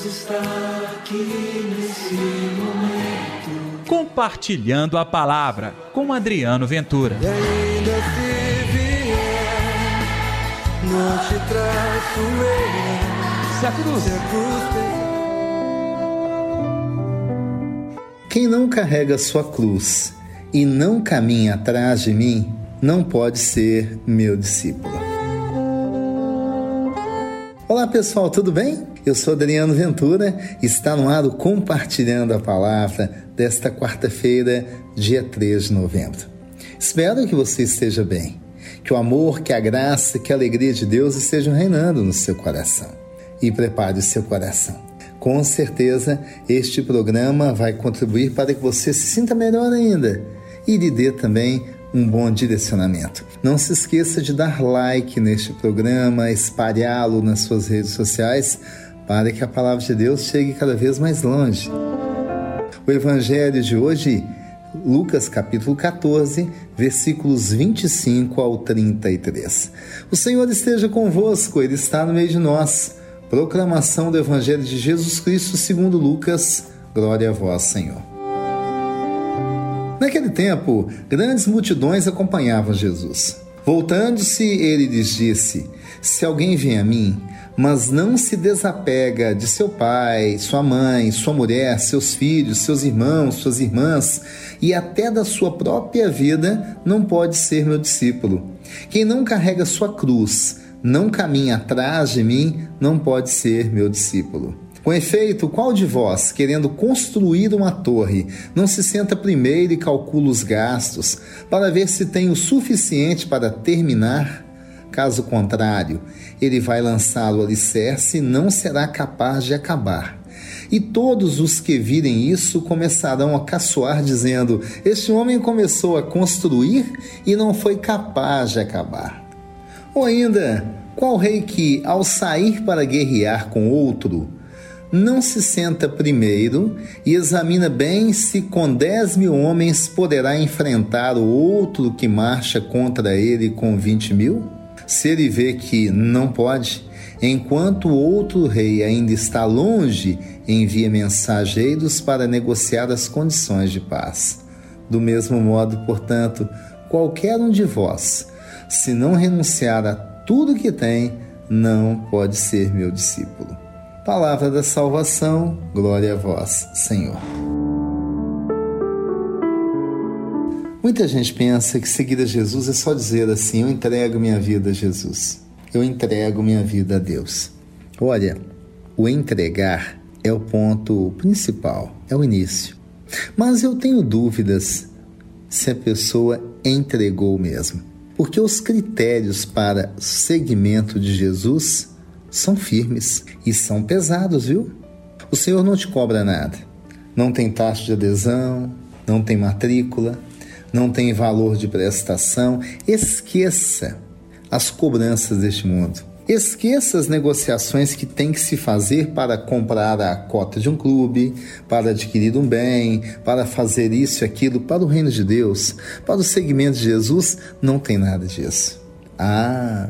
Deus está aqui nesse momento. Compartilhando a palavra com Adriano Ventura. E ainda se vier, não te traço eu. Se a cruz, Se a cruz. Quem não carrega sua cruz e não caminha atrás de mim, não pode ser meu discípulo. Olá pessoal, tudo bem? Eu sou Adriano Ventura e está no ar Compartilhando a Palavra desta quarta-feira, dia 3 de novembro. Espero que você esteja bem, que o amor, que a graça, que a alegria de Deus estejam reinando no seu coração. E prepare o seu coração. Com certeza, este programa vai contribuir para que você se sinta melhor ainda e lhe dê também um bom direcionamento. Não se esqueça de dar like neste programa, espalhá-lo nas suas redes sociais para que a palavra de Deus chegue cada vez mais longe. O evangelho de hoje, Lucas capítulo 14, versículos 25 ao 33. O Senhor esteja convosco, ele está no meio de nós. Proclamação do evangelho de Jesus Cristo segundo Lucas. Glória a vós, Senhor. Naquele tempo, grandes multidões acompanhavam Jesus. Voltando-se, ele lhes disse: Se alguém vem a mim, mas não se desapega de seu pai, sua mãe, sua mulher, seus filhos, seus irmãos, suas irmãs e até da sua própria vida, não pode ser meu discípulo. Quem não carrega sua cruz, não caminha atrás de mim, não pode ser meu discípulo. Com efeito, qual de vós, querendo construir uma torre, não se senta primeiro e calcula os gastos, para ver se tem o suficiente para terminar? Caso contrário, ele vai lançar o alicerce e não será capaz de acabar. E todos os que virem isso começarão a caçoar, dizendo: Este homem começou a construir e não foi capaz de acabar. Ou ainda, qual rei que, ao sair para guerrear com outro, não se senta primeiro e examina bem se com dez mil homens poderá enfrentar o outro que marcha contra ele com vinte mil? Se ele vê que não pode, enquanto o outro rei ainda está longe, envia mensageiros para negociar as condições de paz. Do mesmo modo, portanto, qualquer um de vós, se não renunciar a tudo que tem, não pode ser meu discípulo. Palavra da salvação, glória a vós, Senhor. Muita gente pensa que seguir a Jesus é só dizer assim: eu entrego minha vida a Jesus, eu entrego minha vida a Deus. Olha, o entregar é o ponto principal, é o início. Mas eu tenho dúvidas se a pessoa entregou mesmo, porque os critérios para seguimento de Jesus são firmes e são pesados, viu? O Senhor não te cobra nada. Não tem taxa de adesão, não tem matrícula, não tem valor de prestação. Esqueça as cobranças deste mundo. Esqueça as negociações que tem que se fazer para comprar a cota de um clube, para adquirir um bem, para fazer isso e aquilo para o reino de Deus, para o segmento de Jesus, não tem nada disso. Ah,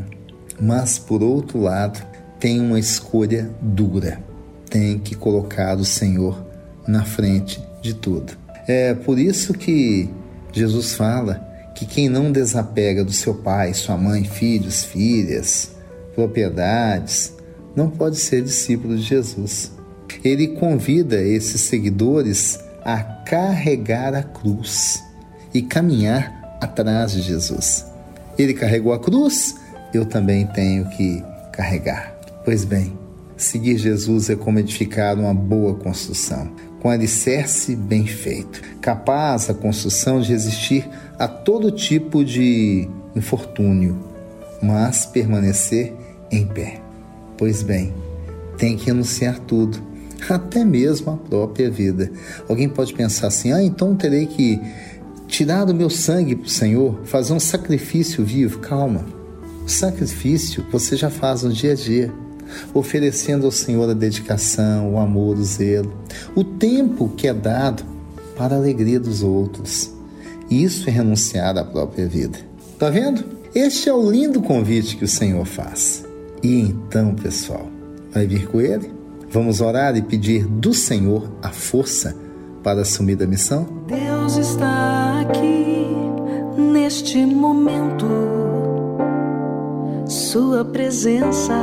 mas por outro lado, tem uma escolha dura. Tem que colocar o Senhor na frente de tudo. É por isso que Jesus fala que quem não desapega do seu pai, sua mãe, filhos, filhas, propriedades, não pode ser discípulo de Jesus. Ele convida esses seguidores a carregar a cruz e caminhar atrás de Jesus. Ele carregou a cruz, eu também tenho que carregar. Pois bem, seguir Jesus é como edificar uma boa construção, com alicerce bem feito, capaz a construção de resistir a todo tipo de infortúnio, mas permanecer em pé. Pois bem, tem que anunciar tudo, até mesmo a própria vida. Alguém pode pensar assim: ah, então terei que tirar do meu sangue para o Senhor, fazer um sacrifício vivo. Calma, o sacrifício você já faz no dia a dia oferecendo ao Senhor a dedicação, o amor, o zelo, o tempo que é dado para a alegria dos outros. Isso é renunciar à própria vida. Tá vendo? Este é o lindo convite que o Senhor faz. E então, pessoal, vai vir com ele? Vamos orar e pedir do Senhor a força para assumir a missão? Deus está aqui neste momento. Sua presença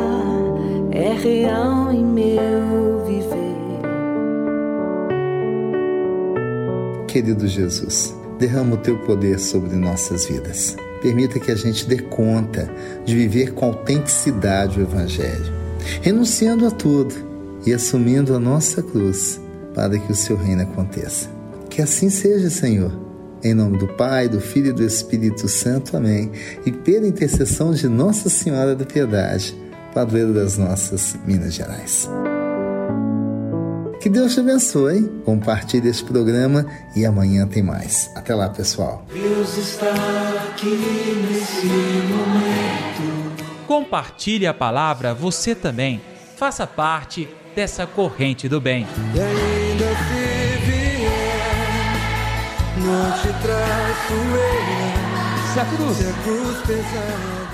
é real em meu viver. Querido Jesus, derrama o teu poder sobre nossas vidas. Permita que a gente dê conta de viver com autenticidade o Evangelho, renunciando a tudo e assumindo a nossa cruz para que o seu reino aconteça. Que assim seja, Senhor. Em nome do Pai, do Filho e do Espírito Santo. Amém. E pela intercessão de Nossa Senhora da Piedade, padroeira das nossas Minas Gerais. Que Deus te abençoe. Compartilhe este programa e amanhã tem mais. Até lá, pessoal. Deus está aqui nesse momento. Compartilhe a palavra você também. Faça parte dessa corrente do bem. E ainda se vier, não te traço eu. Se a cruz Se a cruz pesada